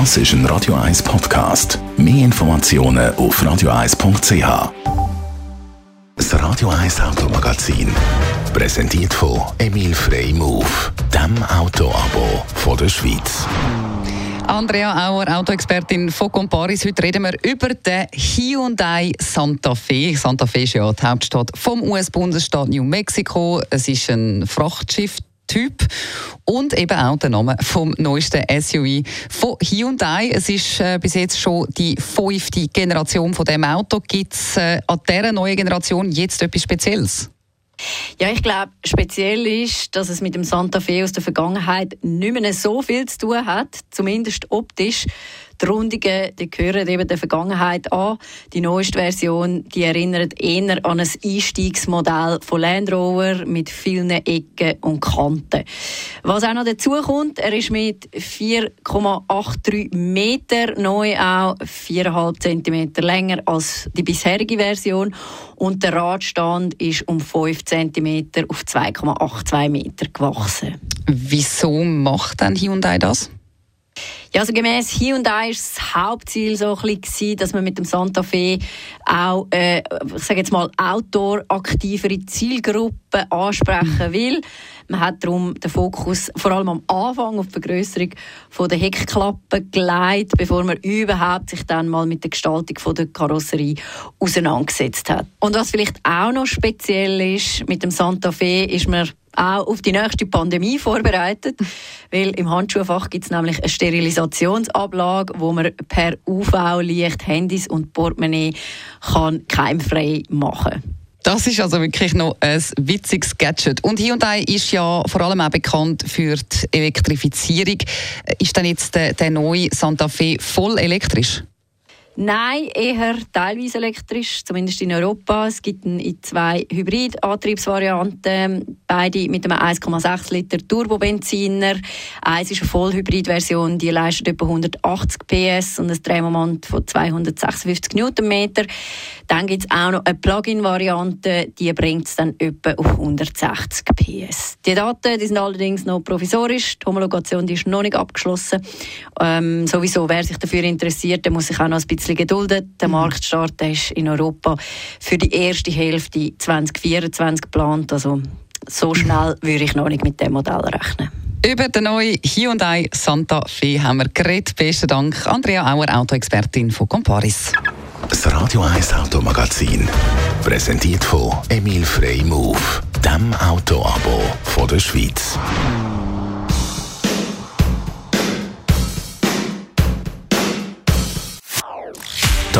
Das ist ein Radio 1 Podcast. Mehr Informationen auf radio1.ch. Das Radio 1 Automagazin. Präsentiert von Emil Frey Move, dem Autoabo von der Schweiz. Andrea Auer, Autoexpertin von Comparis. Heute reden wir über den Hyundai Santa Fe. Santa Fe ist ja die Hauptstadt vom US-Bundesstaat New Mexico. Es ist ein Frachtschiff Typ und eben auch der Name vom neuesten SUV von Hyundai. Es ist äh, bis jetzt schon die fünfte Generation von dem Auto. Gibt es äh, an dieser neuen Generation jetzt etwas Spezielles? Ja, ich glaube, speziell ist, dass es mit dem Santa Fe aus der Vergangenheit nicht mehr so viel zu tun hat, zumindest optisch. Die Rundungen die gehören eben der Vergangenheit an. Die neueste Version die erinnert eher an ein Einstiegsmodell von Land Rover mit vielen Ecken und Kanten. Was auch noch dazu kommt, er ist mit 4,83 Meter neu auch 4,5 cm länger als die bisherige Version und der Radstand ist um 5 cm auf 2,82 Meter gewachsen. Wieso macht dann Hyundai das? Ja, also gemäß Hyundai ist das Hauptziel so ein dass man mit dem Santa Fe auch, äh, ich sage jetzt mal, outdoor-aktivere Zielgruppen ansprechen will. Man hat darum den Fokus vor allem am Anfang auf die Vergrößerung der Heckklappe gelegt, bevor man überhaupt sich dann mal mit der Gestaltung der Karosserie auseinandergesetzt hat. Und was vielleicht auch noch speziell ist, mit dem Santa Fe ist man auch auf die nächste Pandemie vorbereitet, weil im Handschuhfach gibt es nämlich eine Sterilisationsablage, wo man per UV-Licht Handys und Portemonnaie kann keimfrei machen kann. Das ist also wirklich noch ein witziges Gadget. Und Hyundai ist ja vor allem auch bekannt für die Elektrifizierung. Ist denn jetzt der, der neue Santa Fe voll elektrisch? Nein, eher teilweise elektrisch, zumindest in Europa. Es gibt in zwei Hybrid-Antriebsvarianten, beide mit einem 1,6 Liter Turbobenziner. Eins ist eine Vollhybrid-Version, die leistet etwa 180 PS und ein Drehmoment von 256 Newtonmeter. Dann gibt es auch noch eine Plug-in-Variante, die bringt es dann etwa auf 160 PS. Die Daten die sind allerdings noch provisorisch, die Homologation die ist noch nicht abgeschlossen. Ähm, sowieso, wer sich dafür interessiert, der muss sich auch noch ein bisschen bisschen geduldet. Der mhm. Marktstart ist in Europa für die erste Hälfte 2024 geplant. Also so schnell würde ich noch nicht mit dem Modell rechnen. Über den neuen Hyundai Santa Fe haben wir geredet. Besten Dank, Andrea Auer, Autoexpertin von Comparis. Das Radio 1 Automagazin, präsentiert von Emil Frey Move, dem Autoabo von der Schweiz.